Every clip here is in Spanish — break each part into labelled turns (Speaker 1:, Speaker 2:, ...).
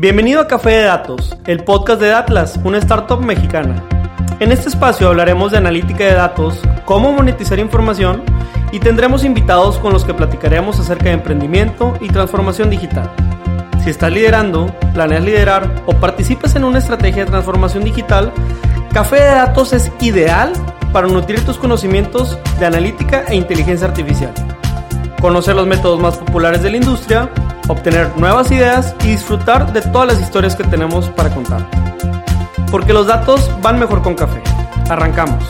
Speaker 1: Bienvenido a Café de Datos, el podcast de Atlas, una startup mexicana. En este espacio hablaremos de analítica de datos, cómo monetizar información y tendremos invitados con los que platicaremos acerca de emprendimiento y transformación digital. Si estás liderando, planeas liderar o participas en una estrategia de transformación digital, Café de Datos es ideal para nutrir tus conocimientos de analítica e inteligencia artificial, conocer los métodos más populares de la industria, obtener nuevas ideas y disfrutar de todas las historias que tenemos para contar. Porque los datos van mejor con café. Arrancamos.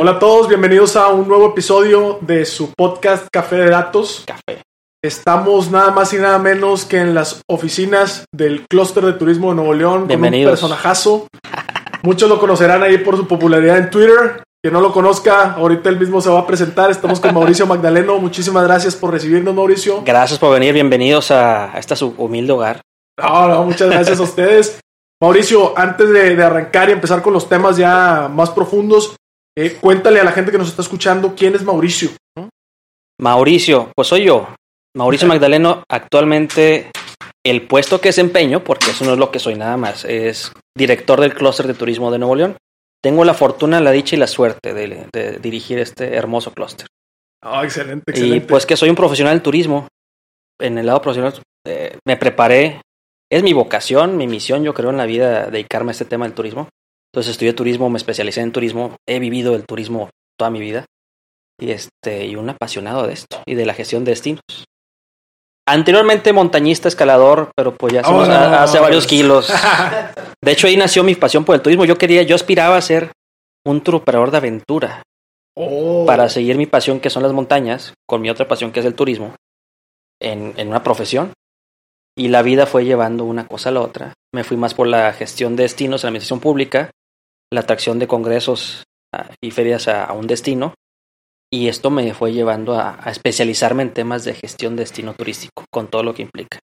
Speaker 2: Hola a todos, bienvenidos a un nuevo episodio de su podcast Café de Datos.
Speaker 3: Café.
Speaker 2: Estamos nada más y nada menos que en las oficinas del Clúster de Turismo de Nuevo León
Speaker 3: Bienvenidos.
Speaker 2: con un personajazo. Muchos lo conocerán ahí por su popularidad en Twitter. Quien no lo conozca, ahorita él mismo se va a presentar. Estamos con Mauricio Magdaleno. Muchísimas gracias por recibirnos, Mauricio.
Speaker 3: Gracias por venir, bienvenidos a, a este su humilde hogar.
Speaker 2: No, no, muchas gracias a ustedes. Mauricio, antes de, de arrancar y empezar con los temas ya más profundos, eh, cuéntale a la gente que nos está escuchando quién es Mauricio.
Speaker 3: Mauricio, pues soy yo. Mauricio Magdaleno, actualmente el puesto que desempeño, porque eso no es lo que soy nada más, es director del clúster de turismo de Nuevo León. Tengo la fortuna, la dicha y la suerte de, de dirigir este hermoso clúster.
Speaker 2: Ah, excelente,
Speaker 3: Y
Speaker 2: excelente.
Speaker 3: pues que soy un profesional del turismo. En el lado profesional eh, me preparé. Es mi vocación, mi misión, yo creo, en la vida dedicarme a este tema del turismo. Entonces estudié turismo, me especialicé en turismo, he vivido el turismo toda mi vida. Y este, y un apasionado de esto y de la gestión de destinos. Anteriormente montañista, escalador, pero pues ya
Speaker 2: Oh,
Speaker 3: a-
Speaker 2: no,
Speaker 3: hace
Speaker 2: no,
Speaker 3: varios kilos. De hecho, ahí nació mi pasión por el turismo. Yo quería, yo aspiraba a ser un tour operador de aventura
Speaker 2: Oh,
Speaker 3: para seguir mi pasión que son las montañas, con mi otra pasión que es el turismo, en, en una profesión. Y la vida fue llevando una cosa a la otra. Me fui más por la gestión de destinos en la administración pública, la atracción de congresos ah, y ferias a, a un destino. Y esto me fue llevando a, a especializarme en temas de gestión de destino turístico, con todo lo que implica.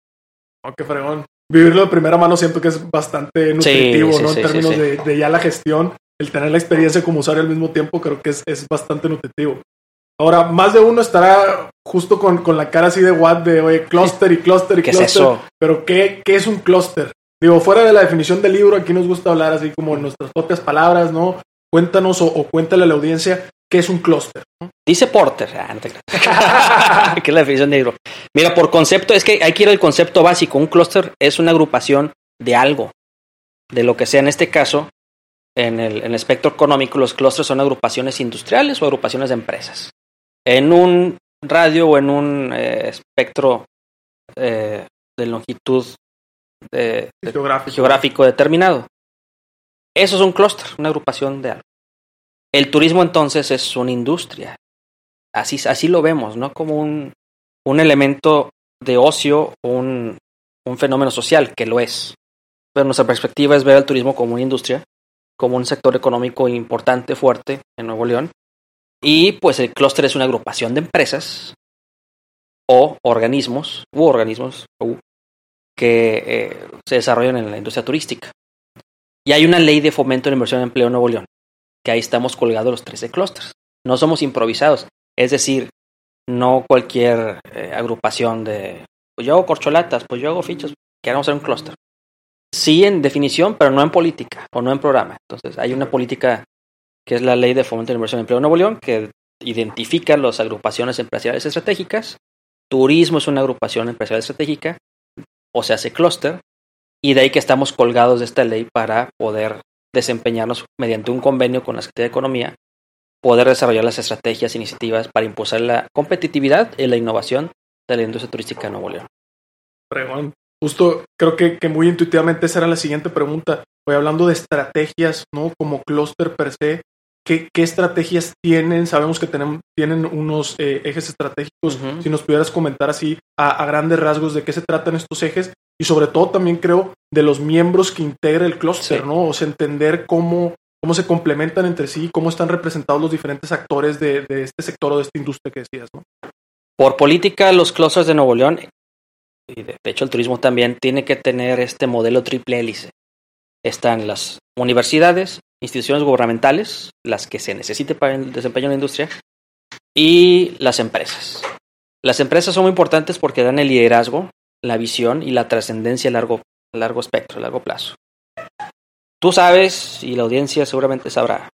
Speaker 2: oh, qué fregón. Vivirlo de primera mano siento que es bastante nutritivo,
Speaker 3: sí,
Speaker 2: ¿no?
Speaker 3: sí,
Speaker 2: en términos. De, de ya la gestión, el tener la experiencia como usuario al mismo tiempo, creo que es, es bastante nutritivo. Ahora, más de uno estará justo con, con la cara así de what de, oye, clúster y clúster y
Speaker 3: ¿Qué es
Speaker 2: clúster.
Speaker 3: eso?
Speaker 2: Pero, ¿qué, ¿qué es un clúster? Digo, fuera de la definición del libro, aquí nos gusta hablar así como en nuestras propias palabras, ¿no? Cuéntanos o, o cuéntale a la audiencia qué es un clúster. ¿no?
Speaker 3: Dice Porter. Ah, no te creas. ¿Qué es la definición de libro? Mira, por concepto, es que hay que ir al concepto básico. Un clúster es una agrupación de algo, de lo que sea. En este caso, en el, en el espectro económico, los clústeres son agrupaciones industriales o agrupaciones de empresas. En un radio o en un eh, espectro eh, de longitud de-
Speaker 2: geográfico
Speaker 3: determinado. Eso es un clúster, una agrupación de algo. El turismo entonces es una industria. Así, así lo vemos, ¿no? Como un, un elemento de ocio, un, un fenómeno social, que lo es. Pero nuestra perspectiva es ver al turismo como una industria, como un sector económico importante, fuerte en Nuevo León. Y pues el clúster es una agrupación de empresas o organismos, u organismos, u, que eh, se desarrollan en la industria turística. Y hay una ley de fomento de inversión en empleo en Nuevo León, que ahí estamos colgados los 13 clústeres. No somos improvisados, es decir, no cualquier eh, agrupación de, pues yo hago corcholatas, pues yo hago fichas, queremos ser un clúster. Sí en definición, pero no en política o no en programa. Entonces hay una política que es la ley de fomento de inversión en empleo en Nuevo León, que identifica las agrupaciones empresariales estratégicas. Turismo es una agrupación empresarial estratégica, o se hace clúster, y de ahí que estamos colgados de esta ley para poder desempeñarnos mediante un convenio con la Secretaría de Economía, poder desarrollar las estrategias e iniciativas para impulsar la competitividad y la innovación de la industria turística de Nuevo León.
Speaker 2: Fregón. Justo creo que, que muy intuitivamente esa era la siguiente pregunta. Voy hablando de estrategias, ¿no? Como clúster per se. ¿Qué, qué estrategias tienen? Sabemos que tienen, tienen unos eh, ejes estratégicos. Si nos pudieras comentar así a, a grandes rasgos de qué se tratan estos ejes y sobre todo también creo de los miembros que integra el clúster,
Speaker 3: Sí.
Speaker 2: ¿no? O sea, entender cómo, cómo se complementan entre sí, cómo están representados los diferentes actores de, este sector o de esta industria que decías.
Speaker 3: Por política, los clústeres de Nuevo León, y de, hecho el turismo también, tiene que tener este modelo triple hélice. están las universidades, instituciones gubernamentales, las que se necesite para el desempeño de la industria, y las empresas. Las empresas son muy importantes porque dan el liderazgo, la visión y la trascendencia a largo, largo espectro, a largo plazo. Tú sabes, y la audiencia seguramente sabrá,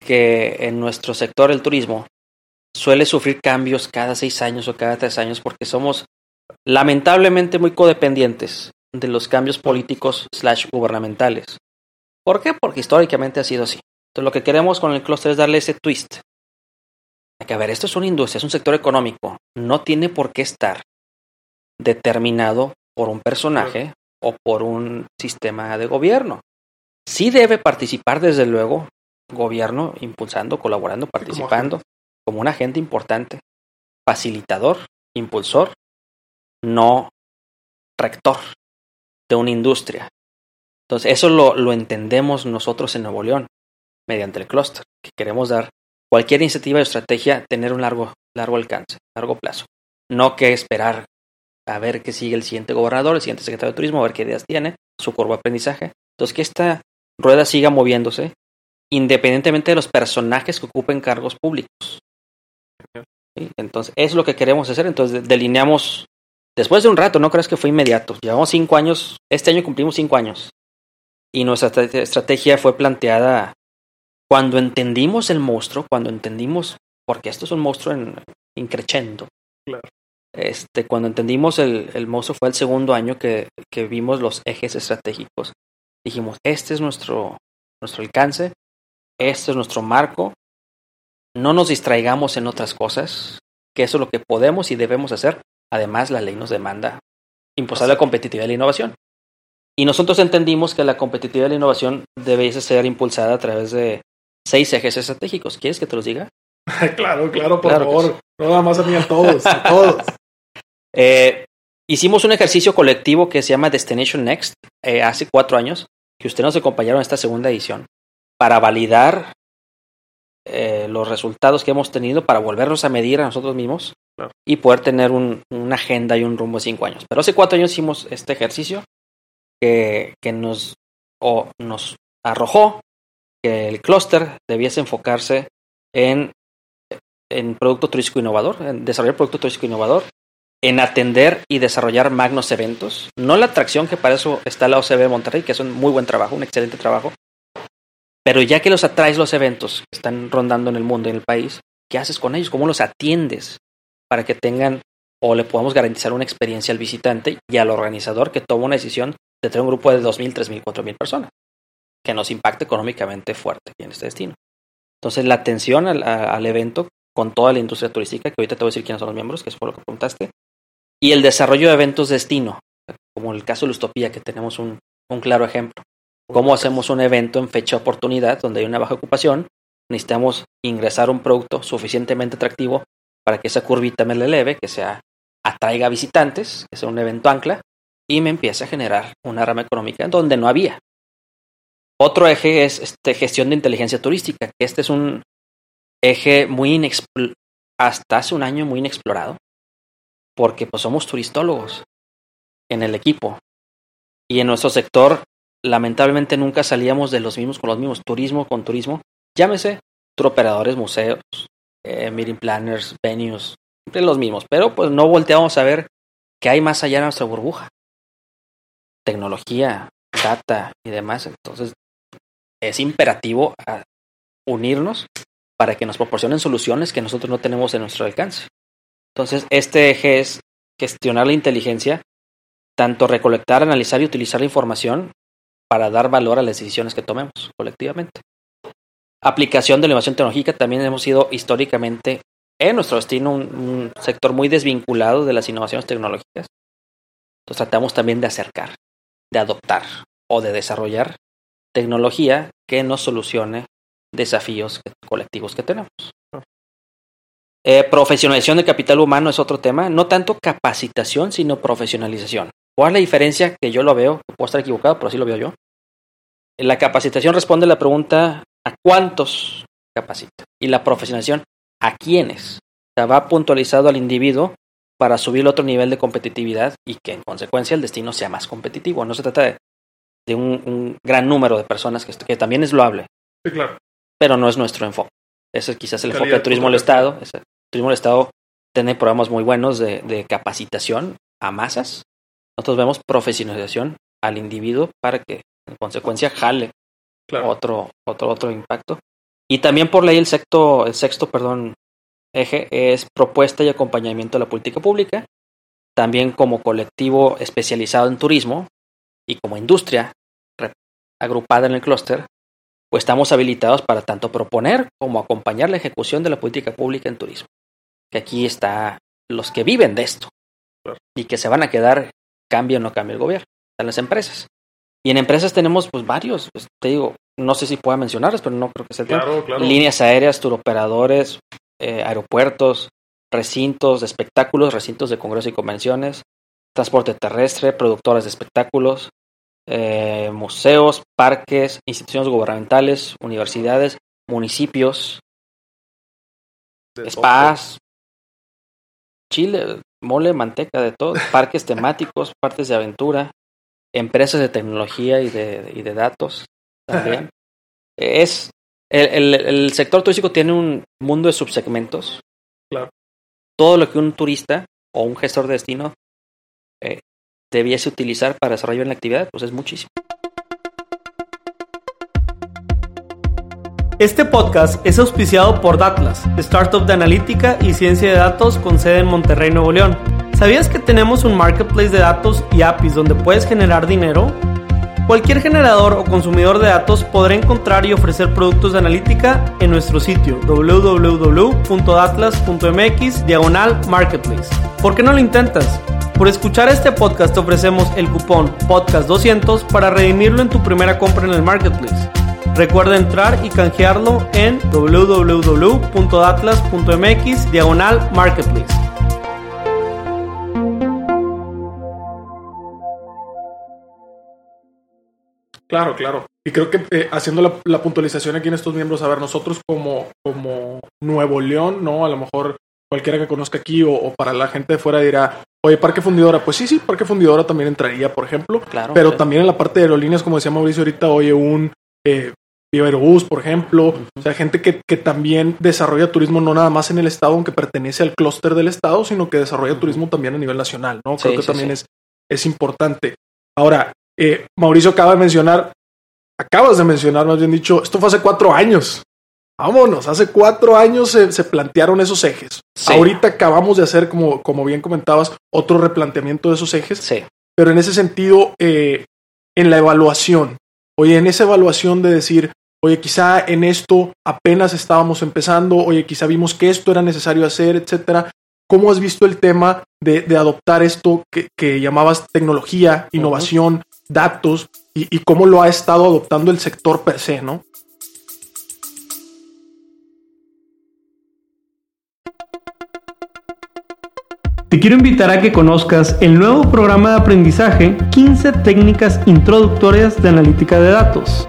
Speaker 3: que en nuestro sector, el turismo, suele sufrir cambios cada seis años o cada tres años porque somos lamentablemente muy codependientes de los cambios políticos slash gubernamentales. ¿Por qué? Porque históricamente ha sido así. Entonces lo que queremos con el clúster es darle ese twist. Que a ver, esto es una industria, es un sector económico. No tiene por qué estar determinado por un personaje o por un sistema de gobierno. Sí debe participar, desde luego, gobierno impulsando, colaborando, participando, como un agente importante, facilitador, impulsor, no rector de una industria. Entonces, eso lo, lo entendemos nosotros en Nuevo León, mediante el clúster, que queremos dar cualquier iniciativa o estrategia, tener un largo, largo alcance, largo plazo. No que esperar a ver qué sigue el siguiente gobernador, el siguiente secretario de turismo, a ver qué ideas tiene, su curva de aprendizaje. Entonces, que esta rueda siga moviéndose, independientemente de los personajes que ocupen cargos públicos. Entonces, es lo que queremos hacer. Entonces, delineamos Después de un rato, no crees que fue inmediato. Llevamos cinco años, este año cumplimos cinco años. Y nuestra estrategia fue planteada cuando entendimos el monstruo, cuando entendimos, porque esto es un monstruo en, increchendo.
Speaker 2: Claro.
Speaker 3: Este, cuando entendimos el, el monstruo fue el segundo año que, que, vimos los ejes estratégicos. Dijimos, este es nuestro, nuestro alcance, este es nuestro marco. No nos distraigamos en otras cosas, que eso es lo que podemos y debemos hacer Además, la ley nos demanda impulsar la competitividad y la innovación. Y nosotros entendimos que la competitividad y la innovación debe ser impulsada a través de seis ejes estratégicos. ¿Quieres que te los diga?
Speaker 2: claro, claro, por favor. No nada más a mí, a todos, a todos.
Speaker 3: Eh, hicimos un ejercicio colectivo que se llama Destination Next eh, hace cuatro años, que ustedes nos acompañaron en esta segunda edición, para validar eh, los resultados que hemos tenido, para volvernos a medir a nosotros mismos y poder tener un, una agenda y un rumbo de cinco años. Pero hace cuatro años hicimos este ejercicio que, que nos, o nos arrojó que el clúster debiese enfocarse en, en producto turístico innovador, en desarrollar producto turístico innovador, en atender y desarrollar magnos eventos. No la atracción, que para eso está la OCB Monterrey, que es un muy buen trabajo, un excelente trabajo. Pero ya que los atraes los eventos que están rondando en el mundo en el país, ¿qué haces con ellos? ¿Cómo los atiendes? para que tengan o le podamos garantizar una experiencia al visitante y al organizador que toma una decisión de tener un grupo de 2.000, 3.000, 4.000 personas, que nos impacte económicamente fuerte en este destino. Entonces, la atención al, al, evento con toda la industria turística, que ahorita te voy a decir quiénes son los miembros, que es por lo que preguntaste, y el desarrollo de eventos destino, como el caso de Lustopía, que tenemos un, un claro ejemplo. ¿Cómo hacemos un evento en fecha oportunidad donde hay una baja ocupación? Necesitamos ingresar un producto suficientemente atractivo para que esa curvita me la eleve, que sea atraiga visitantes, que sea un evento ancla, y me empiece a generar una rama económica donde no había. Otro eje es este, gestión de inteligencia turística, que este es un eje muy hasta hace un año muy inexplorado, porque pues somos turistólogos en el equipo. Y en nuestro sector, lamentablemente nunca salíamos de los mismos con los mismos, turismo con turismo, llámese operadores, museos, eh, meeting planners, venues, siempre los mismos, pero pues no volteamos a ver qué hay más allá de nuestra burbuja. Tecnología, data y demás. Entonces, es imperativo unirnos para que nos proporcionen soluciones que nosotros no tenemos en nuestro alcance. Entonces, este eje es gestionar la inteligencia, tanto recolectar, analizar y utilizar la información para dar valor a las decisiones que tomemos colectivamente aplicación de la innovación tecnológica también hemos sido históricamente en nuestro destino un, un, sector muy desvinculado de las innovaciones tecnológicas. Entonces tratamos también de acercar, de adoptar o de desarrollar tecnología que nos solucione desafíos colectivos que tenemos. Eh, profesionalización de capital humano es otro tema, no tanto capacitación, sino profesionalización. ¿Cuál es la diferencia? Que yo lo veo, puedo estar equivocado, pero así lo veo yo. La capacitación responde a la pregunta a cuántos capacita. Y la profesionalización, a quiénes. O sea, va puntualizado al individuo para subir otro nivel de competitividad y que en consecuencia el destino sea más competitivo. No se trata de de un, un gran número de personas, que, que, también es loable.
Speaker 2: Sí, claro.
Speaker 3: Pero no es nuestro enfoque. Ese es quizás el enfoque del turismo del. Estado. Ese- turismo del Estado tiene programas muy buenos de, de capacitación a masas. Nosotros vemos profesionalización al individuo para que, en consecuencia, jale
Speaker 2: Claro.
Speaker 3: otro, otro, otro impacto. Y también por ley el sexto, el sexto, perdón, eje es propuesta y acompañamiento de la política pública. También como colectivo especializado en turismo y como industria agrupada en el clúster, pues estamos habilitados para tanto proponer como acompañar la ejecución de la política pública en turismo. Que aquí está los que viven de esto y que se van a quedar, cambie o no cambie el gobierno, están las empresas. Y en empresas tenemos pues varios, pues, te digo, no sé si pueda mencionarlos, pero no creo que sea.
Speaker 2: Claro, claro.
Speaker 3: Líneas aéreas, turoperadores, eh, aeropuertos, recintos de espectáculos, recintos de congresos y convenciones, transporte terrestre, productoras de espectáculos, eh, museos, parques, instituciones gubernamentales, universidades, municipios,
Speaker 2: De
Speaker 3: spas, chile, mole, manteca, de todo, parques temáticos, partes de aventura, empresas de tecnología y de, y de datos también. es el, el- el sector turístico tiene un mundo de subsegmentos.
Speaker 2: Claro.
Speaker 3: Todo lo que un turista o un gestor de destino eh, debiese utilizar para desarrollar la actividad, pues es muchísimo.
Speaker 1: Este podcast es auspiciado por Datlas, startup de analítica y ciencia de datos con sede en Monterrey, Nuevo León. ¿Sabías que tenemos un marketplace de datos y APIs donde puedes generar dinero? Cualquier generador o consumidor de datos podrá encontrar y ofrecer productos de analítica en nuestro sitio www.datlas.mx diagonal marketplace. ¿Por qué no lo intentas? Por escuchar este podcast te ofrecemos el cupón podcast200 para redimirlo en tu primera compra en el marketplace. Recuerda entrar y canjearlo en www.atlas.mx diagonal marketplace.
Speaker 2: Claro, claro. Y creo que eh, haciendo la, la puntualización aquí en estos miembros, a ver, nosotros como, como Nuevo León, ¿no? A lo mejor cualquiera que conozca aquí o, o para la gente de fuera dirá, oye, Parque Fundidora. Pues sí, sí, Parque Fundidora también entraría, por ejemplo.
Speaker 3: Claro.
Speaker 2: Pero también en la parte de aerolíneas, como decía Mauricio ahorita, oye, un eh, Viva Aerobús, por ejemplo. O sea, gente que, que también desarrolla turismo no nada más en el estado, aunque pertenece al clúster del estado, sino que desarrolla turismo también a nivel nacional, ¿no? Creo
Speaker 3: Sí,
Speaker 2: que
Speaker 3: sí,
Speaker 2: también
Speaker 3: sí.
Speaker 2: Es, es importante. Ahora, eh, Mauricio acaba de mencionar, acabas de mencionar, más bien dicho, esto fue hace cuatro años. Vámonos, hace cuatro años se, se plantearon esos ejes. Ahorita acabamos de hacer, como, como bien comentabas, otro replanteamiento de esos ejes
Speaker 3: Sí.
Speaker 2: pero en ese sentido, eh, en la evaluación, oye, en esa evaluación de decir, oye, quizá en esto apenas estábamos empezando, oye, quizá vimos que esto era necesario hacer, etcétera. ¿Cómo has visto el tema de, de adoptar esto que, que llamabas tecnología, innovación, datos, y, y cómo lo ha estado adoptando el sector per se, ¿no?
Speaker 1: Te quiero invitar a que conozcas el nuevo programa de aprendizaje 15 técnicas introductorias de analítica de datos.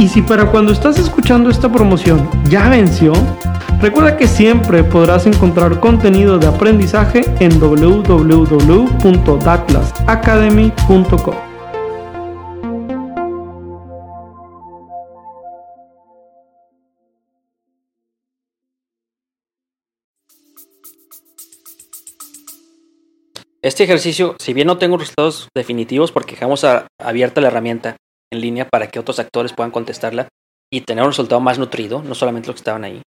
Speaker 1: Y si para cuando estás escuchando esta promoción ya venció, recuerda que siempre podrás encontrar contenido de aprendizaje en www.datlasacademy.com.
Speaker 3: Este ejercicio, si bien no tengo resultados definitivos porque dejamos abierta la herramienta en línea para que otros actores puedan contestarla y tener un resultado más nutrido, no solamente los que estaban ahí.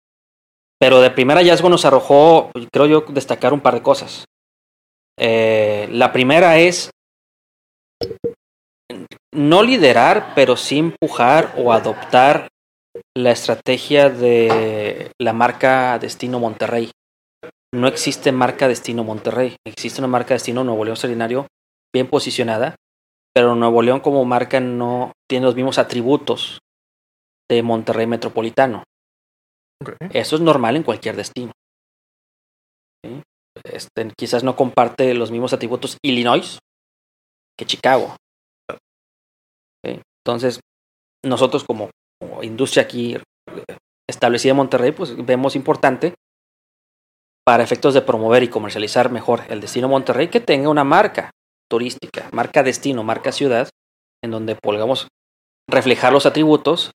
Speaker 3: Pero de primer hallazgo nos arrojó, creo yo, destacar un par de cosas. Eh, la primera es no liderar, pero sí empujar o adoptar la estrategia de la marca Destino Monterrey. No existe marca Destino Monterrey, existe una marca Destino Nuevo León Extraordinario bien posicionada, pero Nuevo León como marca no tiene los mismos atributos de Monterrey Metropolitano. Eso es normal en cualquier destino. ¿sí? Este, quizás no comparte los mismos atributos Illinois que Chicago. ¿sí? Entonces, nosotros como, como industria aquí eh, establecida en Monterrey, pues vemos importante para efectos de promover y comercializar mejor el destino Monterrey que tenga una marca turística, marca destino, marca ciudad, en donde podamos reflejar los atributos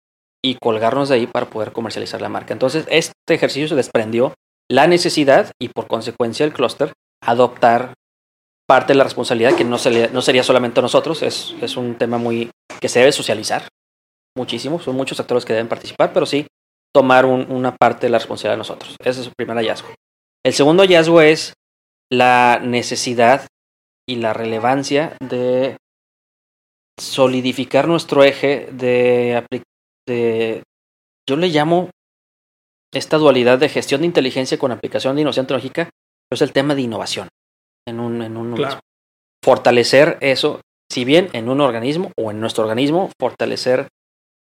Speaker 3: y colgarnos de ahí para poder comercializar la marca. Entonces, este ejercicio se desprendió la necesidad y por consecuencia el clúster adoptar parte de la responsabilidad que no, se le- no sería solamente nosotros, es, es un tema muy que se debe socializar muchísimo, son muchos actores que deben participar, pero sí tomar un- una parte de la responsabilidad de nosotros. Ese es el primer hallazgo. El segundo hallazgo es la necesidad y la relevancia de solidificar nuestro eje de, de yo le llamo esta dualidad de gestión de inteligencia con aplicación de innovación tecnológica, pero es el tema de innovación en un, en un
Speaker 2: Claro.
Speaker 3: Fortalecer eso, si bien en un organismo o en nuestro organismo, fortalecer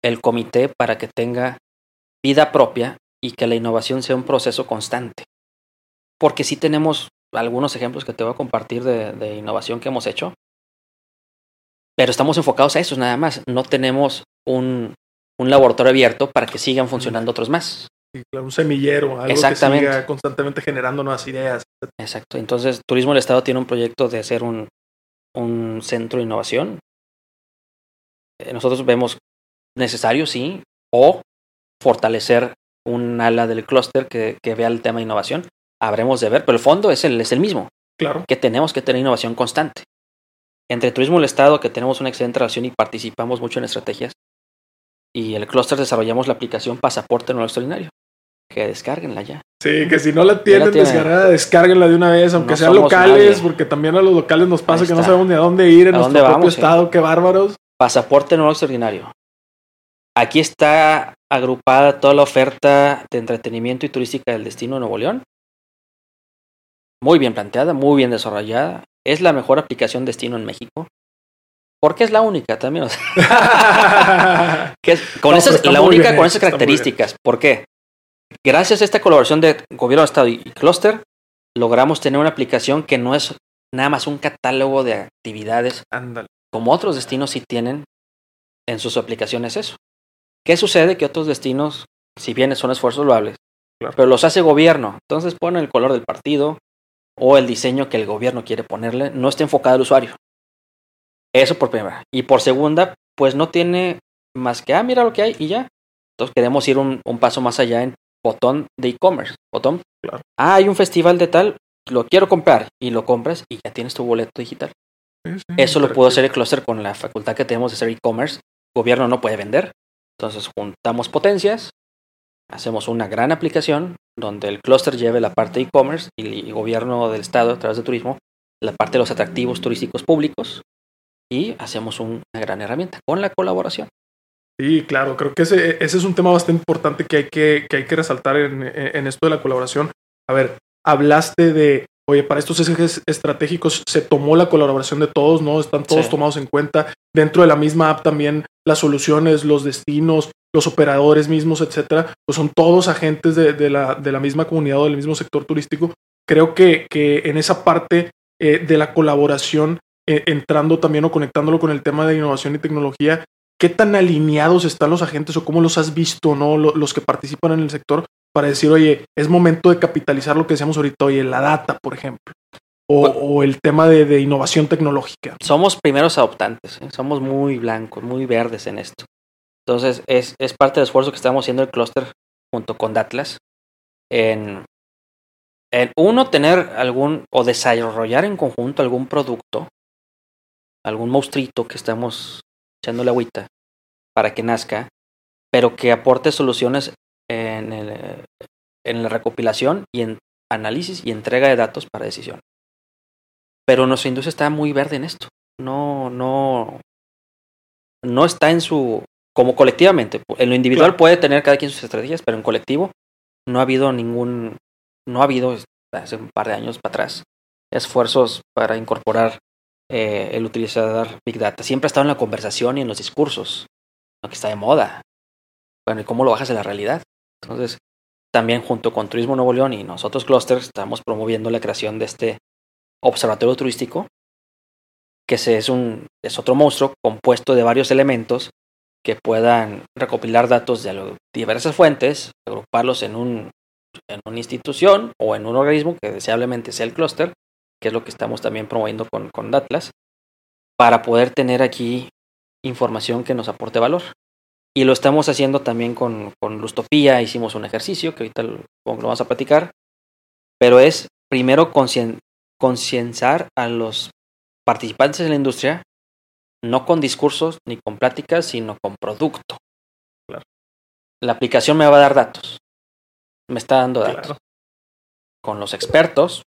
Speaker 3: el comité para que tenga vida propia y que la innovación sea un proceso constante. Porque sí tenemos algunos ejemplos que te voy a compartir de, de innovación que hemos hecho, pero estamos enfocados a eso nada más. No tenemos un, un laboratorio abierto para que sigan funcionando otros más.
Speaker 2: Sí, claro, un semillero, algo
Speaker 3: Exactamente.
Speaker 2: que siga constantemente generando nuevas ideas.
Speaker 3: Exacto. Entonces, Turismo del Estado tiene un proyecto de hacer un, un centro de innovación. Eh, Nosotros vemos necesario, sí, o fortalecer un ala del clúster que, que vea el tema de innovación. Habremos de ver, pero el fondo es el, es el mismo,
Speaker 2: Claro.
Speaker 3: que tenemos que tener innovación constante. Entre Turismo del Estado, que tenemos una excelente relación y participamos mucho en estrategias, y el clúster desarrollamos la aplicación Pasaporte No Extraordinario. Que descárguenla ya.
Speaker 2: Sí, que si no la tienen
Speaker 3: tienen.
Speaker 2: descargada, descárguenla de una vez, aunque
Speaker 3: No
Speaker 2: sean locales,
Speaker 3: nadie.
Speaker 2: porque también a los locales nos pasa que no sabemos ni a dónde ir en
Speaker 3: ¿A
Speaker 2: nuestro
Speaker 3: dónde
Speaker 2: propio
Speaker 3: vamos, sí?
Speaker 2: estado, qué bárbaros.
Speaker 3: Pasaporte Nuevo Extraordinario. Aquí está agrupada toda la oferta de entretenimiento y turística del destino de Nuevo León. Muy bien planteada, muy bien desarrollada. Es la mejor aplicación destino en México. Porque es la única también. o sea, que es- con
Speaker 2: No,
Speaker 3: esas- la única
Speaker 2: bien
Speaker 3: con esas características. ¿Por qué? Gracias a esta colaboración de gobierno de estado y clúster, logramos tener una aplicación que no es nada más un catálogo de actividades como otros destinos sí tienen en sus aplicaciones eso. ¿Qué sucede? Que otros destinos, si bien son esfuerzos loables,
Speaker 2: Claro.
Speaker 3: pero los hace gobierno. Entonces ponen el color del partido o el diseño que el gobierno quiere ponerle, no está enfocado al usuario. Eso por primera. Y por segunda, pues no tiene más que, ah, mira lo que hay y ya. Entonces queremos ir un, un paso más allá en botón de e-commerce. Botón.
Speaker 2: Claro.
Speaker 3: Ah, hay un festival de tal, lo quiero comprar y lo compras y ya tienes tu boleto digital.
Speaker 2: Sí, sí,
Speaker 3: Eso lo pudo hacer el clúster con la facultad que tenemos de hacer e-commerce. Gobierno no puede vender. Entonces juntamos potencias, hacemos una gran aplicación donde el clúster lleve la parte e-commerce y el gobierno del estado a través de turismo la parte de los atractivos turísticos públicos y hacemos un- una gran herramienta con la colaboración.
Speaker 2: Sí, claro, creo que ese, ese es un tema bastante importante que hay que, que, hay que resaltar en, en esto de la colaboración. A ver, hablaste de, oye, para estos ejes estratégicos se tomó la colaboración de todos, ¿no? Están todos
Speaker 3: Sí.
Speaker 2: tomados en cuenta. Dentro de la misma app también las soluciones, los destinos, los operadores mismos, etcétera, pues son todos agentes de, de la, de la misma comunidad o del mismo sector turístico. Creo que, que en esa parte eh, de la colaboración, eh, entrando también o conectándolo con el tema de innovación y tecnología, ¿qué tan alineados están los agentes o cómo los has visto, no? Lo- Los que participan en el sector para decir, oye, es momento de capitalizar lo que decíamos ahorita, oye, la data, por ejemplo, o,
Speaker 3: Bueno.
Speaker 2: o el tema de, de innovación tecnológica.
Speaker 3: Somos primeros adoptantes, ¿eh? somos muy blancos, muy verdes en esto. Entonces es, es parte del esfuerzo que estamos haciendo el clúster junto con Datlas en, en uno tener algún o desarrollar en conjunto algún producto, algún monstruito que estamos echándole agüita para que nazca, pero que aporte soluciones en, el- en la recopilación y en análisis y entrega de datos para decisión. Pero nuestra industria está muy verde en esto. No, no, no está en su, como colectivamente. En lo individual
Speaker 2: Claro.
Speaker 3: puede tener cada quien sus estrategias, pero en colectivo no ha habido ningún, no ha habido hace un par de años para atrás esfuerzos para incorporar eh, el utilizar Big Data. Siempre ha estado en la conversación y en los discursos, lo que está de moda. Bueno, ¿y cómo lo bajas a la realidad? Entonces, también junto con Turismo Nuevo León y nosotros Clusters estamos promoviendo la creación de este observatorio turístico, que es, un, es otro monstruo compuesto de varios elementos que puedan recopilar datos de diversas fuentes, agruparlos en, un, en una institución o en un organismo que deseablemente sea el clúster, que es lo que estamos también promoviendo con, con Atlas, para poder tener aquí información que nos aporte valor. Y lo estamos haciendo también con, con Lustopía, hicimos un ejercicio que ahorita lo, lo vamos a platicar, pero es primero concienciar a los participantes en la industria, no con discursos ni con pláticas, sino con producto. La aplicación me va a dar datos, me está dando datos. Con los expertos,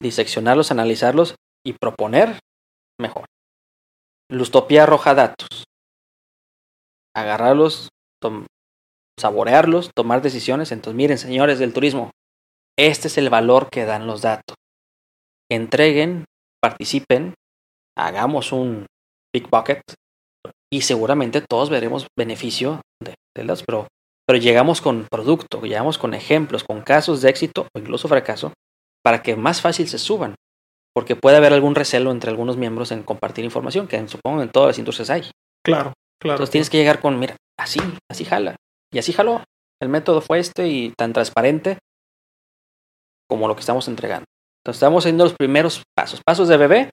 Speaker 3: diseccionarlos, analizarlos y proponer mejor. Lustopía arroja datos agarrarlos, saborearlos, tomar decisiones. Entonces, miren, señores del turismo, este es el valor que dan los datos. Entreguen, participen, hagamos un big bucket y seguramente todos veremos beneficio de, de los, pero, pero llegamos con producto, llegamos con ejemplos, con casos de éxito o incluso fracaso para que más fácil se suban. Porque puede haber algún recelo entre algunos miembros en compartir información, que supongo en todas las industrias hay.
Speaker 2: Claro.
Speaker 3: Entonces tienes que llegar con, mira, así, así jala. Y así jaló. El método fue este y tan transparente como lo que estamos entregando. Entonces estamos haciendo los primeros pasos, pasos de bebé,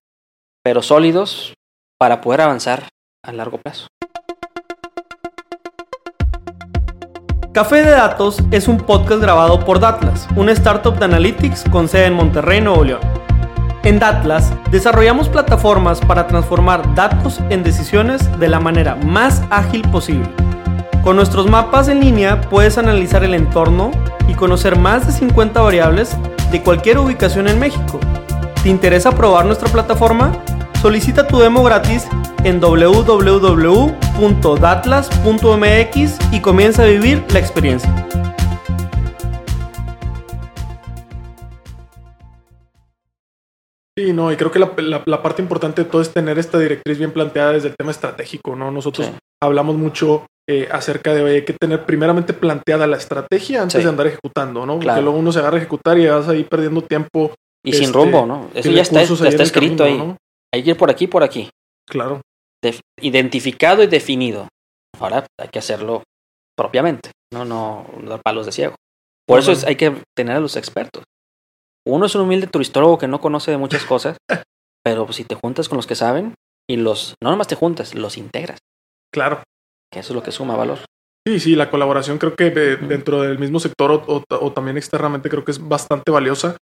Speaker 3: pero sólidos para poder avanzar a largo plazo.
Speaker 1: Café de Datos es un podcast grabado por Datlas, una startup de analytics con sede en Monterrey, Nuevo León. En Datlas desarrollamos plataformas para transformar datos en decisiones de la manera más ágil posible. Con nuestros mapas en línea puedes analizar el entorno y conocer más de 50 variables de cualquier ubicación en México. ¿Te interesa probar nuestra plataforma? Solicita tu demo gratis en www.datlas.mx y comienza a vivir la experiencia.
Speaker 2: Sí, no, y creo que la, parte importante de todo es tener esta directriz bien planteada desde el tema estratégico, ¿no? Nosotros hablamos mucho eh, acerca de, hay que tener primeramente planteada la estrategia antes de andar ejecutando, ¿no? Porque luego uno se agarra a ejecutar y vas ahí perdiendo tiempo.
Speaker 3: Y sin este, rumbo, ¿no? Eso ya está, está escrito ahí. Hay que ir por aquí, por aquí.
Speaker 2: Claro.
Speaker 3: identificado y definido. Ahora hay que hacerlo propiamente, no, no dar palos de ciego. Por eso hay que tener a los expertos. Uno es un humilde turistólogo que no conoce de muchas cosas, pero si te juntas con los que saben y los, no nomás te juntas, los integras.
Speaker 2: Claro.
Speaker 3: Que eso es lo que suma valor.
Speaker 2: Sí, sí, la colaboración creo que dentro del mismo sector o, también externamente creo que es bastante valiosa.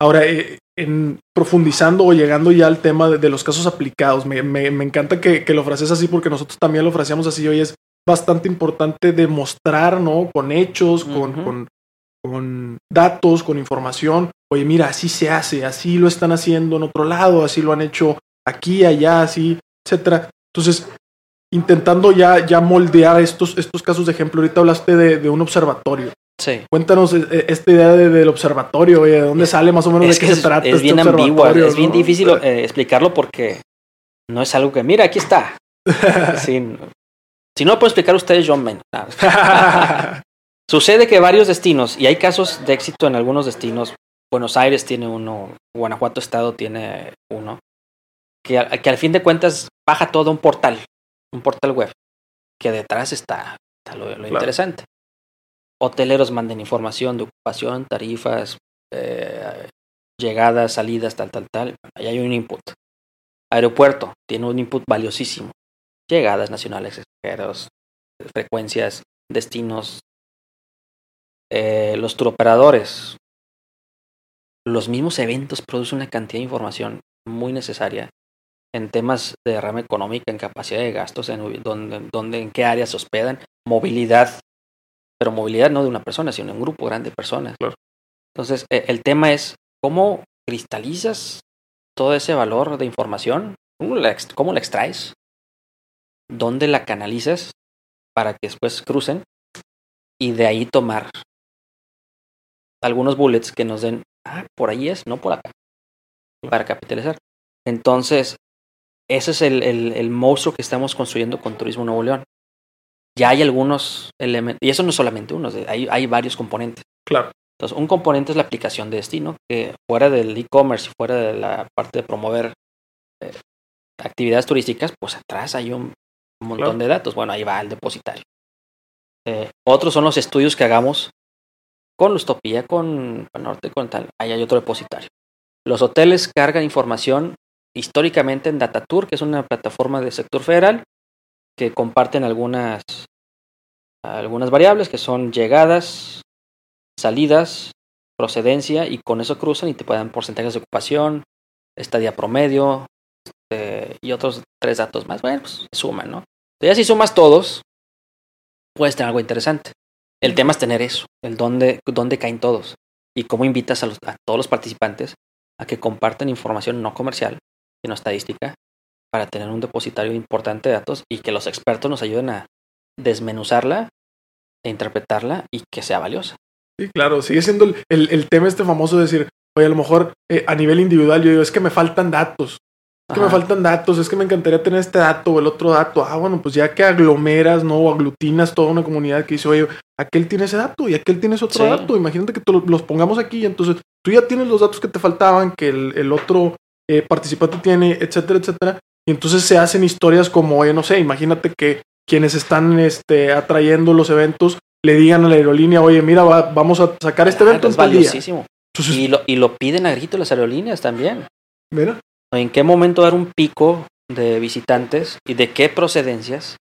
Speaker 2: Ahora, eh, en profundizando o llegando ya al tema de, los casos aplicados, me, encanta que, lo frases así porque nosotros también lo fraseamos así hoy. Es bastante importante demostrar, ¿no? Con hechos, con, con datos, con información. Oye, mira, así se hace, así lo están haciendo en otro lado, así lo han hecho aquí, allá, así, etcétera. Entonces, intentando ya, ya moldear estos, estos casos de ejemplo. Ahorita hablaste de, un observatorio.
Speaker 3: Sí.
Speaker 2: Cuéntanos eh, eh, esta idea del observatorio, oye, ¿de dónde sale más o menos de qué se trata?
Speaker 3: Es este bien ambiguo, es bien difícil eh, explicarlo porque no es algo que, mira, aquí está. si no lo puedo explicar ustedes, John menos. Sucede que varios destinos, y hay casos de éxito en algunos destinos, Buenos Aires tiene uno, Guanajuato Estado tiene uno, que, al fin de cuentas baja todo un portal, un portal web, que detrás está, lo, interesante. Hoteleros manden información de ocupación, tarifas, eh, llegadas, salidas, tal, tal, tal. Ahí hay un input. Aeropuerto tiene un input valiosísimo. Llegadas nacionales, extranjeros, frecuencias, destinos, eh, los turoperadores, los mismos eventos producen una cantidad de información muy necesaria en temas de derrama económica, en capacidad de gastos, en dónde, en qué áreas se hospedan, movilidad, pero movilidad no de una persona, sino de un grupo grande de personas. Entonces, e, el tema es cómo cristalizas todo ese valor de información, cómo la, cómo la extraes, dónde la canalizas para que después crucen y de ahí tomar algunos bullets que nos den, ah, por ahí es, no por acá, para capitalizar. Entonces, ese es el, el, monstruo que estamos construyendo con Turismo Nuevo León. ya hay algunos elementos, y eso no es solamente uno, hay, hay varios componentes.
Speaker 2: Claro.
Speaker 3: Entonces, un componente es la aplicación de destino, que fuera del e-commerce y fuera de la parte de promover eh, actividades turísticas, pues atrás hay un, montón
Speaker 2: Claro.
Speaker 3: de datos. Bueno, ahí va el depositario. Eh, otros son los estudios que hagamos con Lustopía, con Norte, con tal. Ahí hay otro depositario. Los hoteles cargan información históricamente en Datatour, que es una plataforma del sector federal, que comparten algunas, algunas variables que son llegadas, salidas, procedencia, y con eso cruzan y te pueden porcentajes de ocupación, estadía promedio, este, y otros tres datos más. Bueno, pues suman, ¿no? Ya si sumas todos, puedes tener algo interesante. El tema es tener eso, el dónde, dónde caen todos y cómo invitas a, los- a todos los participantes a que compartan información no comercial, sino estadística, para tener un depositario importante de datos y que los expertos nos ayuden a desmenuzarla e interpretarla y que sea valiosa.
Speaker 2: Sí, claro, sigue siendo el, el- tema este famoso de decir, oye, a lo mejor eh, a nivel individual yo digo, es que me faltan datos, es que me faltan datos, es que me encantaría tener este dato o el otro dato. Ah, bueno, pues ya que aglomeras, ¿no? O aglutinas toda una comunidad que dice, oye, aquel tiene ese dato y aquel tiene ese otro
Speaker 3: Sí.
Speaker 2: dato. Imagínate que te lo- los pongamos aquí y entonces tú ya tienes los datos que te faltaban, que el, el otro eh, participante tiene, etcétera, etcétera. Y entonces se hacen historias como, oye, no sé, imagínate que quienes están este, atrayendo los eventos le digan a la aerolínea, oye, mira, va- vamos a sacar este
Speaker 3: Claro,
Speaker 2: evento en
Speaker 3: es
Speaker 2: día.
Speaker 3: valiosísimo.
Speaker 2: Entonces,
Speaker 3: Y lo, y lo piden a grito las aerolíneas también.
Speaker 2: mira,
Speaker 3: ¿En qué momento dar un pico de visitantes y de qué procedencias?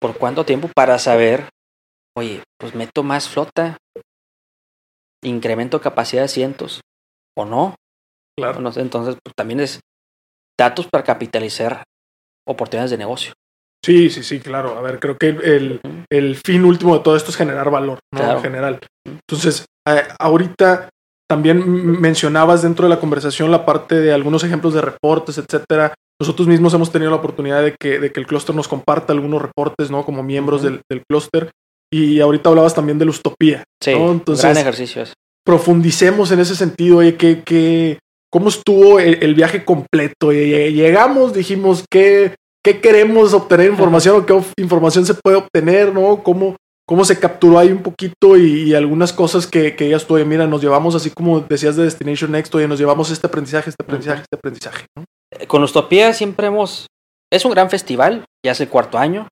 Speaker 3: ¿Por cuánto tiempo? Para saber, oye, pues meto más flota, incremento capacidad de asientos o no.
Speaker 2: claro.
Speaker 3: Entonces, pues, también es datos para capitalizar oportunidades de negocio.
Speaker 2: Sí, sí, sí, claro. A ver, creo que el, el fin último de todo esto es generar valor, ¿no?
Speaker 3: Claro.
Speaker 2: En general. Entonces, eh, ahorita también mencionabas dentro de la conversación la parte de algunos ejemplos de reportes, etcétera. Nosotros mismos hemos tenido la oportunidad de que, de que el clúster nos comparta algunos reportes, ¿no? Como miembros del, del clúster. Y ahorita hablabas también de la utopía.
Speaker 3: Sí,
Speaker 2: Entonces,
Speaker 3: gran ejercicio es.
Speaker 2: profundicemos en ese sentido, oye, que, que, ¿cómo estuvo el, el viaje completo? Oye, Llegamos, dijimos, ¿qué, qué queremos obtener información o qué información se puede obtener, ¿no? ¿Cómo, cómo se capturó ahí un poquito y, y algunas cosas que, que tú, oye, mira, nos llevamos así como decías de Destination Next, oye, nos llevamos este aprendizaje, este aprendizaje, este aprendizaje, ¿no?
Speaker 3: Eh, Con Lustopía siempre hemos... Es un gran festival, ya es el cuarto año.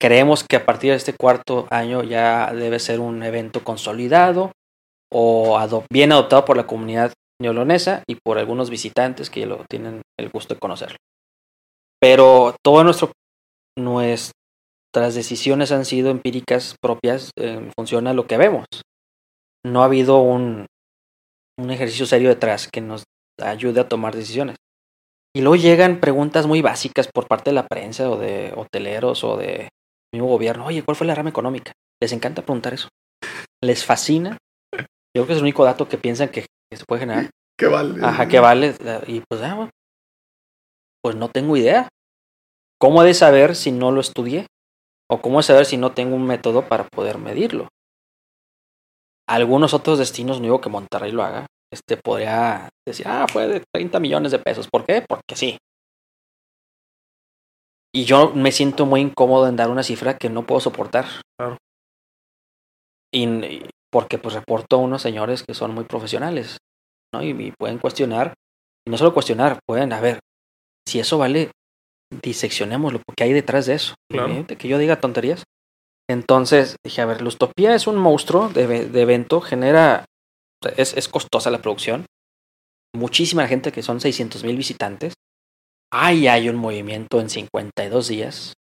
Speaker 3: Creemos que a partir de este cuarto año ya debe ser un evento consolidado o bien adoptado por la comunidad neolonesa y por algunos visitantes que lo tienen el gusto de conocerlo. Pero todo nuestro nuestras decisiones han sido empíricas propias en función a lo que vemos. No ha habido un, un ejercicio serio detrás que nos ayude a tomar decisiones. Y luego llegan preguntas muy básicas por parte de la prensa o de hoteleros o de mismo gobierno. Oye, ¿cuál fue la rama económica? Les encanta preguntar eso. Les fascina. Yo creo que es el único dato que piensan que, que se puede generar.
Speaker 2: ¿Qué vale?
Speaker 3: Ajá, que vale. Y pues, ah, bueno, pues no tengo idea. ¿Cómo he de saber si no lo estudié? ¿O cómo saber si no tengo un método para poder medirlo? Algunos otros destinos, no digo que Monterrey lo haga, este podría decir, ah, fue de 30 millones de pesos. ¿Por qué? Porque sí. Y yo me siento muy incómodo en dar una cifra que no puedo soportar.
Speaker 2: Claro.
Speaker 3: Y, y porque pues reporto a unos señores que son muy profesionales, ¿no? Y, y pueden cuestionar, y no solo cuestionar, pueden, a ver, si eso vale, diseccionémoslo, porque hay detrás de eso.
Speaker 2: Claro.
Speaker 3: Que yo diga tonterías. Entonces dije, a ver, Lustopía es un monstruo de, ve- de evento, genera, es, es costosa la producción, muchísima gente que son 600 mil visitantes. Ahí hay un movimiento en 52 días.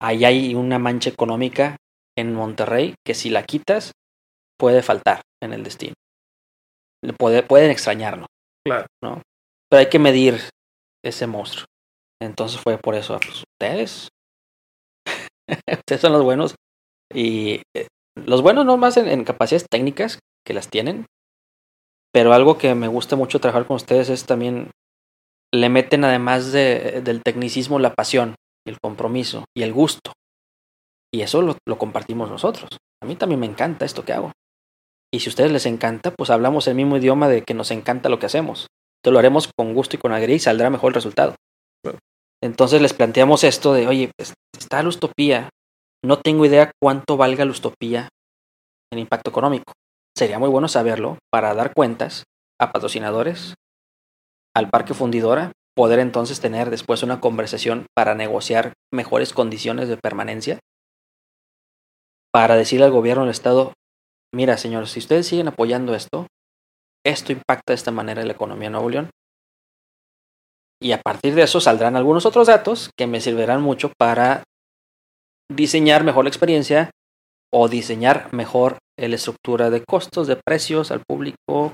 Speaker 3: Ahí hay una mancha económica en Monterrey que si la quitas puede faltar en el destino. Puede- pueden extrañarnos.
Speaker 2: Claro.
Speaker 3: ¿no? Pero hay que medir ese monstruo. Entonces fue por eso, pues, ustedes. ustedes son los buenos. Y eh, los buenos no más en, capacidades técnicas que las tienen. Pero algo que me gusta mucho trabajar con ustedes es también le meten además de, del tecnicismo la pasión, el compromiso y el gusto. Y eso lo, lo compartimos nosotros. A mí también me encanta esto que hago. Y si a ustedes les encanta, pues hablamos el mismo idioma de que nos encanta lo que hacemos. Entonces lo haremos con gusto y con alegría y saldrá mejor el resultado. Entonces les planteamos esto de, oye, pues, está la utopía. No tengo idea cuánto valga la utopía en impacto económico. Sería muy bueno saberlo para dar cuentas a patrocinadores, al parque fundidora, poder entonces tener después una conversación para negociar mejores condiciones de permanencia, para decirle al gobierno del Estado, mira señores, si ustedes siguen apoyando esto, esto impacta de esta manera la economía de Nuevo León. Y a partir de eso saldrán algunos otros datos que me servirán mucho para diseñar mejor la experiencia o diseñar mejor la estructura de costos, de precios al público,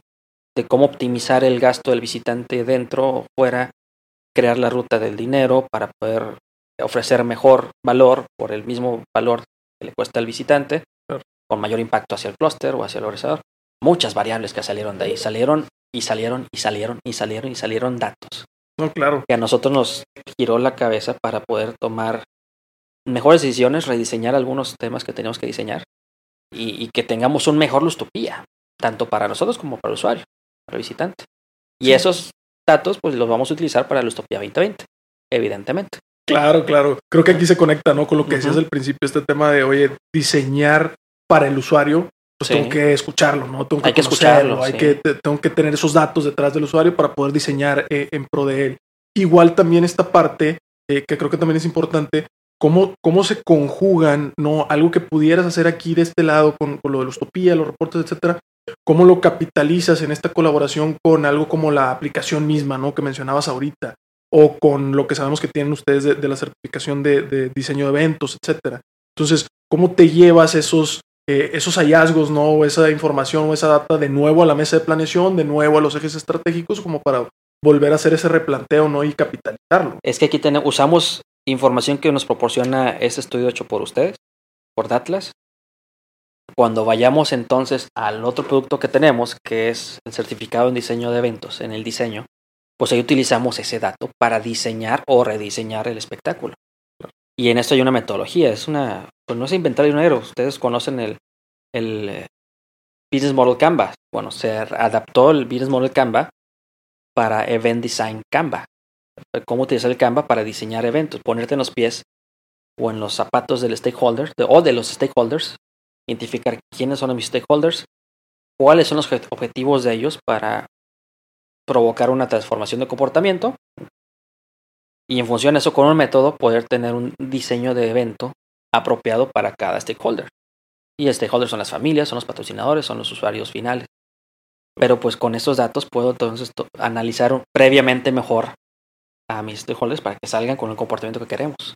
Speaker 3: de cómo optimizar el gasto del visitante dentro o fuera, crear la ruta del dinero para poder ofrecer mejor valor por el mismo valor que le cuesta al visitante, con mayor impacto hacia el clúster o hacia el organizador. Muchas variables que salieron de ahí, salieron y salieron y salieron y salieron y salieron datos.
Speaker 2: No, claro.
Speaker 3: Que a nosotros nos giró la cabeza para poder tomar mejores decisiones, rediseñar algunos temas que teníamos que diseñar y, que tengamos un mejor lustopía, tanto para nosotros como para el usuario, para el visitante. Y esos datos, pues los vamos a utilizar para la Lustopía 2020, evidentemente.
Speaker 2: Claro, claro. Creo que aquí se conecta, ¿no? Con lo que decías al principio, este tema de, oye, diseñar para el usuario, pues tengo que escucharlo, ¿no? Tengo que
Speaker 3: hay que escucharlo.
Speaker 2: Hay que, tengo que tener esos datos detrás del usuario para poder diseñar eh, en pro de él. Igual también esta parte, eh, que creo que también es importante, cómo, cómo se conjugan, ¿no? Algo que pudieras hacer aquí de este lado con, lo de la utopía, los reportes, etcétera, cómo lo capitalizas en esta colaboración con algo como la aplicación misma, ¿no? Que mencionabas ahorita, o con lo que sabemos que tienen ustedes de, la certificación de, diseño de eventos, etcétera. Entonces, ¿cómo te llevas esos, eh, esos hallazgos, ¿no? O esa información o esa data de nuevo a la mesa de planeación, de nuevo a los ejes estratégicos, como para volver a hacer ese replanteo, ¿no? Y capitalizarlo.
Speaker 3: Es que aquí tenemos, usamos información que nos proporciona este estudio hecho por ustedes, por Datlas. Cuando vayamos entonces al otro producto que tenemos, que es el certificado en diseño de eventos, en el diseño, pues ahí utilizamos ese dato para diseñar o rediseñar el espectáculo. Y en esto hay una metodología, es una, pues no es inventar dinero, ustedes conocen el, el eh, Business Model Canva. Bueno, se adaptó el Business Model Canva para Event Design Canva cómo utilizar el Canva para diseñar eventos, ponerte en los pies o en los zapatos del stakeholder o de los stakeholders, identificar quiénes son mis stakeholders, cuáles son los objetivos de ellos para provocar una transformación de comportamiento y en función de eso con un método poder tener un diseño de evento apropiado para cada stakeholder. Y stakeholders son las familias, son los patrocinadores, son los usuarios finales. Pero pues con estos datos puedo entonces analizar previamente mejor a mis stakeholders para que salgan con el comportamiento que queremos.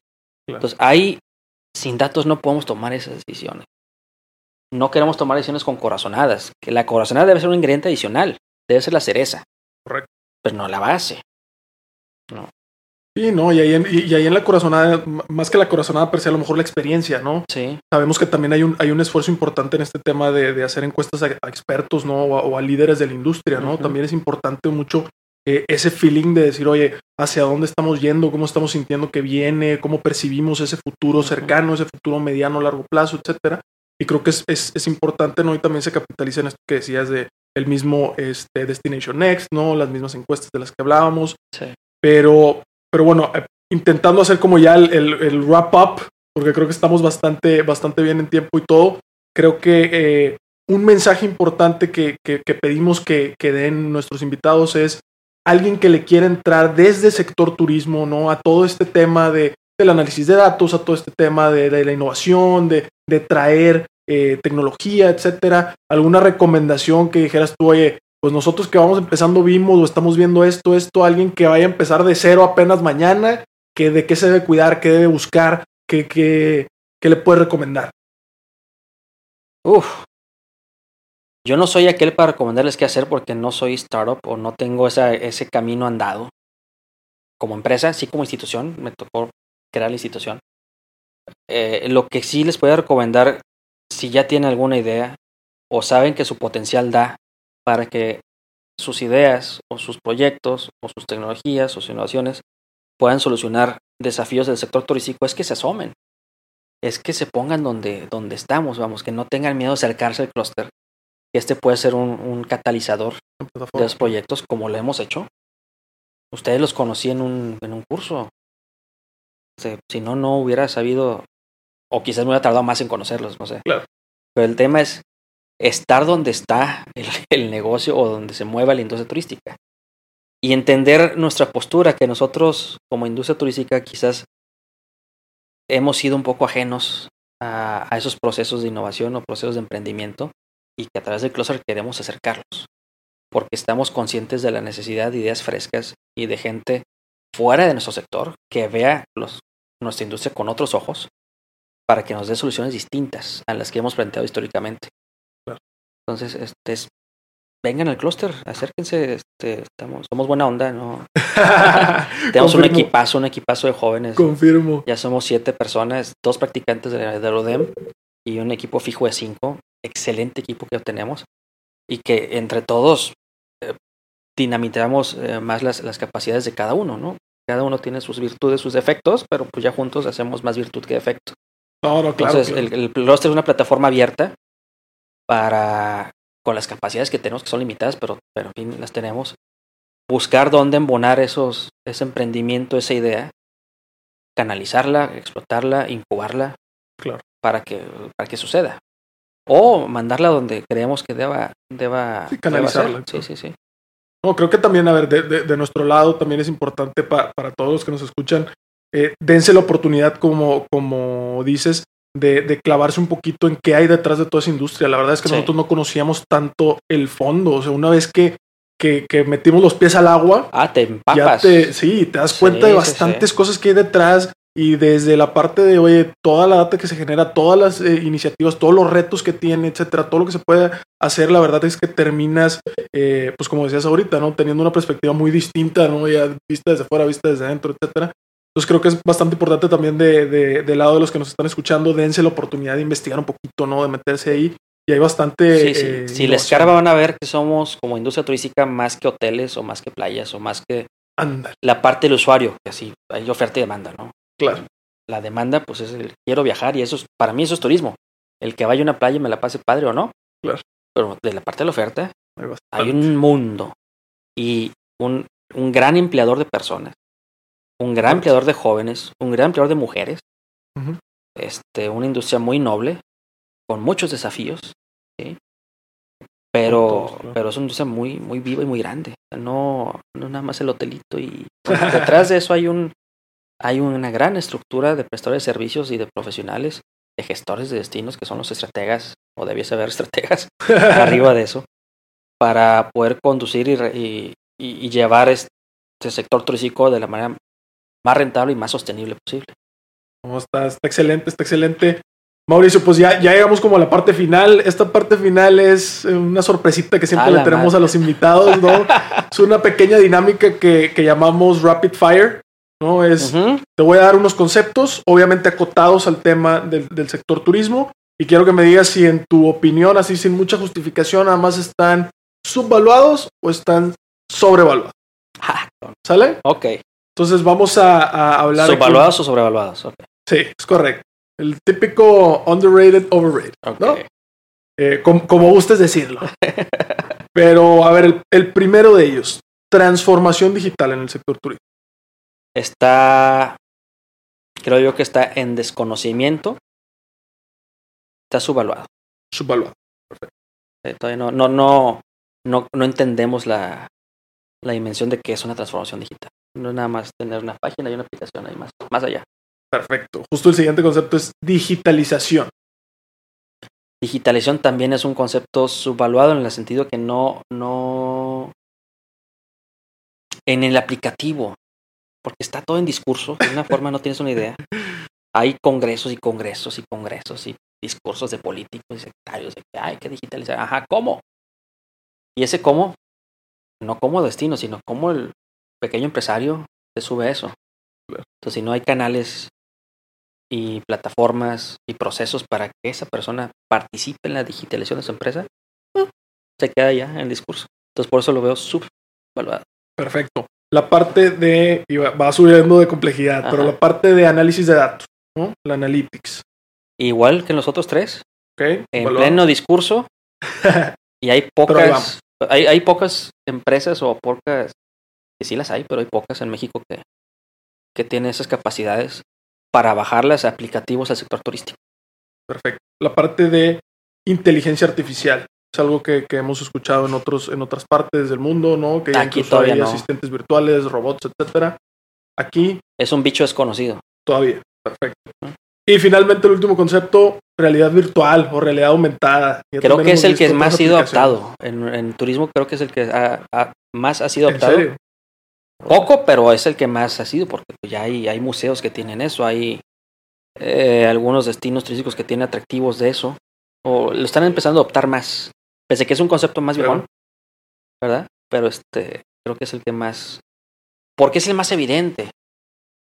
Speaker 3: Entonces, ahí, sin datos no podemos tomar esas decisiones. No queremos tomar decisiones con corazonadas, que la corazonada debe ser un ingrediente adicional, debe ser la cereza.
Speaker 2: Correcto.
Speaker 3: Pero no la base. No.
Speaker 2: Sí, no, y ahí, en, y, ahí en la corazonada, más que la corazonada per se, a lo mejor la experiencia, ¿no?
Speaker 3: Sí.
Speaker 2: Sabemos que también hay un, hay un esfuerzo importante en este tema de, de hacer encuestas a, expertos, ¿no? O a, líderes de la industria, ¿no? También es importante mucho eh, ese feeling de decir, oye, hacia dónde estamos yendo, cómo estamos sintiendo que viene, cómo percibimos ese futuro cercano, ese futuro mediano, largo plazo, etcétera. Y creo que es, es, importante, ¿no? Y también se capitaliza en esto que decías de el mismo este, Destination Next, ¿no? Las mismas encuestas de las que hablábamos.
Speaker 3: Sí.
Speaker 2: Pero, pero bueno, eh, intentando hacer como ya el, el, wrap up, porque creo que estamos bastante, bastante bien en tiempo y todo. Creo que eh, un mensaje importante que, que, que pedimos que, que den nuestros invitados es alguien que le quiera entrar desde sector turismo, ¿no? A todo este tema de, del análisis de datos, a todo este tema de, la innovación, de, traer eh, tecnología, etcétera. ¿Alguna recomendación que dijeras tú, oye, pues nosotros que vamos empezando vimos o estamos viendo esto, esto, alguien que vaya a empezar de cero apenas mañana, que de qué se debe cuidar, qué debe buscar, qué, qué, qué le puede recomendar?
Speaker 3: Uf, yo no soy aquel para recomendarles qué hacer porque no soy startup o no tengo ese camino andado. Como empresa, sí como institución, me tocó crear la institución. Eh, lo que sí les puedo recomendar, si ya tienen alguna idea o saben que su potencial da para que sus ideas o sus proyectos o sus tecnologías o sus innovaciones puedan solucionar desafíos del sector turístico, es que se asomen. Es que se pongan donde, donde estamos, vamos, que no tengan miedo de acercarse al clúster este puede ser un, catalizador de los proyectos como lo hemos hecho. Ustedes los conocí en un, en un curso. si no, no hubiera sabido O quizás me hubiera tardado más en conocerlos, no sé.
Speaker 2: Claro.
Speaker 3: Pero el tema es estar donde está el, negocio o donde se mueva la industria turística. Y entender nuestra postura, que nosotros como industria turística quizás hemos sido un poco ajenos a, esos procesos de innovación o procesos de emprendimiento y que a través del Cluster queremos acercarlos. Porque estamos conscientes de la necesidad de ideas frescas y de gente fuera de nuestro sector que vea los, nuestra industria con otros ojos para que nos dé soluciones distintas a las que hemos planteado históricamente.
Speaker 2: Claro.
Speaker 3: Entonces, este es, vengan al clúster, acérquense, este, estamos, somos buena onda, ¿no? Tenemos un
Speaker 2: Confirmo.
Speaker 3: equipazo, un equipazo de jóvenes.
Speaker 2: Confirmo.
Speaker 3: Ya somos siete personas, dos practicantes de, de Rodem y un equipo fijo de cinco. Excelente equipo que tenemos y que entre todos eh, dinamitamos eh, más las, las capacidades de cada uno, ¿no? Cada uno tiene sus virtudes, sus defectos, pero pues ya juntos hacemos más virtud que defecto.
Speaker 2: No, claro.
Speaker 3: Entonces,
Speaker 2: claro.
Speaker 3: el, el Cluster es una plataforma abierta para, con las capacidades que tenemos, que son limitadas, pero, pero en fin, las tenemos, buscar dónde embonar esos, ese emprendimiento, esa idea, canalizarla, explotarla, incubarla,
Speaker 2: Claro.
Speaker 3: para que, para que suceda. O mandarla donde creemos que deba, deba,
Speaker 2: Sí, canalizarla.
Speaker 3: Sí, sí, sí.
Speaker 2: No, creo que también, a ver, de, de- de nuestro lado también es importante pa- para todos los que nos escuchan, eh, dense la oportunidad, como, como dices, de, de clavarse un poquito en qué hay detrás de toda esa industria. La verdad es que
Speaker 3: Sí.
Speaker 2: nosotros no conocíamos tanto el fondo. O sea, una vez que, que, que metimos los pies al agua,
Speaker 3: Ah, te
Speaker 2: ya
Speaker 3: empapas.
Speaker 2: te, sí, te das
Speaker 3: Sí,
Speaker 2: cuenta de bastantes
Speaker 3: sí.
Speaker 2: cosas que hay detrás y desde la parte de, oye, toda la data que se genera, todas las eh, iniciativas, todos los retos que tiene, etcétera, todo lo que se puede hacer, la verdad es que terminas, eh, pues como decías ahorita, ¿no? Teniendo una perspectiva muy distinta, ¿no? Ya vista desde fuera, vista desde adentro, etcétera. Entonces creo que es bastante importante también de, de- del lado de los que nos están escuchando, dense la oportunidad de investigar un poquito, ¿no? De meterse ahí. Y hay bastante...
Speaker 3: Sí, sí.
Speaker 2: eh,
Speaker 3: si les carga van a ver que somos como industria turística más que hoteles o más que playas o más que
Speaker 2: Ándale,
Speaker 3: la parte del usuario, que así hay oferta y demanda, ¿no?
Speaker 2: claro.
Speaker 3: La demanda, pues es el quiero viajar y eso es, para mí eso es turismo. El que vaya a una playa y me la pase padre o no.
Speaker 2: Claro.
Speaker 3: Pero de la parte de la oferta
Speaker 2: Hay
Speaker 3: hay un mundo y un, un gran empleador de personas, un gran empleador de jóvenes, un gran empleador de mujeres, este, una industria muy noble, con muchos desafíos, ¿sí? Pero,
Speaker 2: Con todos, claro.
Speaker 3: pero es una industria muy, muy viva y muy grande. No, no nada más el hotelito y detrás de eso hay un hay una gran estructura de prestadores de servicios y de profesionales, de gestores de destinos que son los estrategas, o debiese haber estrategas arriba de eso, para poder conducir y- y llevar este sector turístico de la manera más rentable y más sostenible posible.
Speaker 2: No, está, está excelente, está excelente. Mauricio, pues ya, ya llegamos como a la parte final. Esta parte final es eh, una sorpresita que siempre le tenemos
Speaker 3: madre.
Speaker 2: a los invitados, ¿no? es una pequeña dinámica que, que llamamos Rapid Fire, ¿no? Es, te voy a dar unos conceptos, obviamente acotados al tema del, del sector turismo, y quiero que me digas si en tu opinión, así sin mucha justificación, nada más están subvaluados o están sobrevaluados.
Speaker 3: Ah,
Speaker 2: ¿Sale?
Speaker 3: ok.
Speaker 2: Entonces vamos a, a hablar.
Speaker 3: ¿Subvaluados o sobrevaluados? Ok.
Speaker 2: Sí, es correcto. El típico underrated, overrated. ¿no? Eh, com- como gustes decirlo. Pero, a ver, el, el primero de ellos, transformación digital en el sector turístico.
Speaker 3: Está, creo yo que está en desconocimiento, está subvaluado.
Speaker 2: Subvaluado.
Speaker 3: Eh, Todavía no, no, no, no, no entendemos la, la dimensión de que es una transformación digital. No es nada más tener una página y una aplicación ahí más, más allá.
Speaker 2: Perfecto. Justo el siguiente concepto es digitalización.
Speaker 3: Digitalización también es un concepto subvaluado en el sentido que no, no en el aplicativo, porque está todo en discurso, de una forma no tienes una idea. Hay congresos y congresos y congresos y discursos de políticos y secretarios de que hay que digitalizar. Ajá, ¿cómo? Y ese cómo, no como destino, sino como el pequeño empresario se sube eso. Entonces, si no hay canales y plataformas y procesos para que esa persona participe en la digitalización de su empresa, eh, se queda ya en el discurso. Entonces, por eso lo veo subvaluado.
Speaker 2: Perfecto. La parte de, y va, subiendo de complejidad, pero la parte de análisis de datos, ¿no? La analytics.
Speaker 3: Igual que en los otros tres,
Speaker 2: ¿Ok?
Speaker 3: en pleno discurso, y hay pocas, hay, hay pocas empresas o pocas, que sí las hay, pero hay pocas en México que, que tienen esas capacidades para bajarlas a aplicativos al sector turístico.
Speaker 2: Perfecto. La parte de inteligencia artificial. Es algo que, que hemos escuchado en otros, en otras partes del mundo, ¿no? Que
Speaker 3: Aquí
Speaker 2: incluso hay
Speaker 3: no.
Speaker 2: asistentes virtuales, robots, etcétera. Aquí
Speaker 3: Es un bicho desconocido.
Speaker 2: todavía. Perfecto. Y finalmente el último concepto, realidad virtual o realidad aumentada. Ya
Speaker 3: Creo que es el que más ha sido adoptado. En, en turismo creo que es el que ha- ha- más ha sido
Speaker 2: ¿En
Speaker 3: adoptado.
Speaker 2: serio?
Speaker 3: Poco, pero es el que más ha sido, porque pues, ya hay, hay museos que tienen eso, hay eh, algunos destinos turísticos que tienen atractivos de eso, o lo están empezando a adoptar más. Pese que es un concepto más viejón, ¿verdad? Pero este, creo que es el que más. Porque es el más evidente.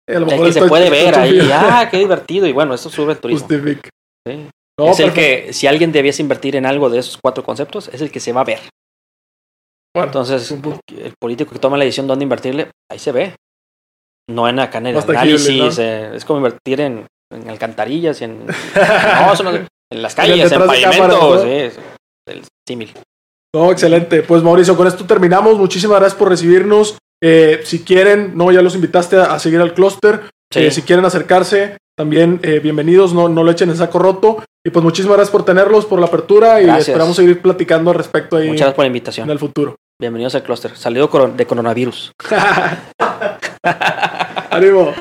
Speaker 2: Eh,
Speaker 3: El
Speaker 2: mejor
Speaker 3: que se puede ver ahí. Ah, qué divertido. Y bueno, eso sube el turismo. Sí.
Speaker 2: No,
Speaker 3: es el
Speaker 2: perfecto.
Speaker 3: que, si alguien debiese invertir en algo de esos cuatro conceptos, es el que se va a ver.
Speaker 2: Bueno,
Speaker 3: Entonces, el político que toma la decisión dónde invertirle, ahí se ve. No en acá en el análisis,
Speaker 2: ¿no?
Speaker 3: eh, es como invertir en, en alcantarillas y en, no, en las
Speaker 2: En el
Speaker 3: calles, en pavimentos,
Speaker 2: ¿no?
Speaker 3: sí, es el símil.
Speaker 2: No, excelente. Pues Mauricio, con esto terminamos. Muchísimas gracias por recibirnos. Eh, si quieren, no, ya los invitaste a, a seguir al clúster.
Speaker 3: Sí.
Speaker 2: Eh, si quieren acercarse, también eh, bienvenidos, no, no lo echen en saco roto. Y pues muchísimas gracias por tenerlos, por la apertura y
Speaker 3: Gracias.
Speaker 2: esperamos seguir platicando al respecto ahí
Speaker 3: Muchas gracias por la
Speaker 2: en
Speaker 3: invitación.
Speaker 2: el futuro.
Speaker 3: Bienvenidos al clúster. Salido de coronavirus.
Speaker 2: Ánimo.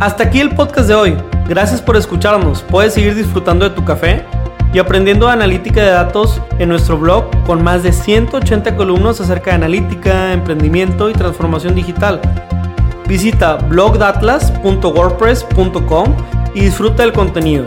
Speaker 1: Hasta aquí el podcast de hoy. Gracias por escucharnos. Puedes seguir disfrutando de tu café y aprendiendo analítica de datos en nuestro blog con más de 180 columnas acerca de analítica, emprendimiento y transformación digital. Visita blogdatlas.wordpress.com y disfruta del contenido.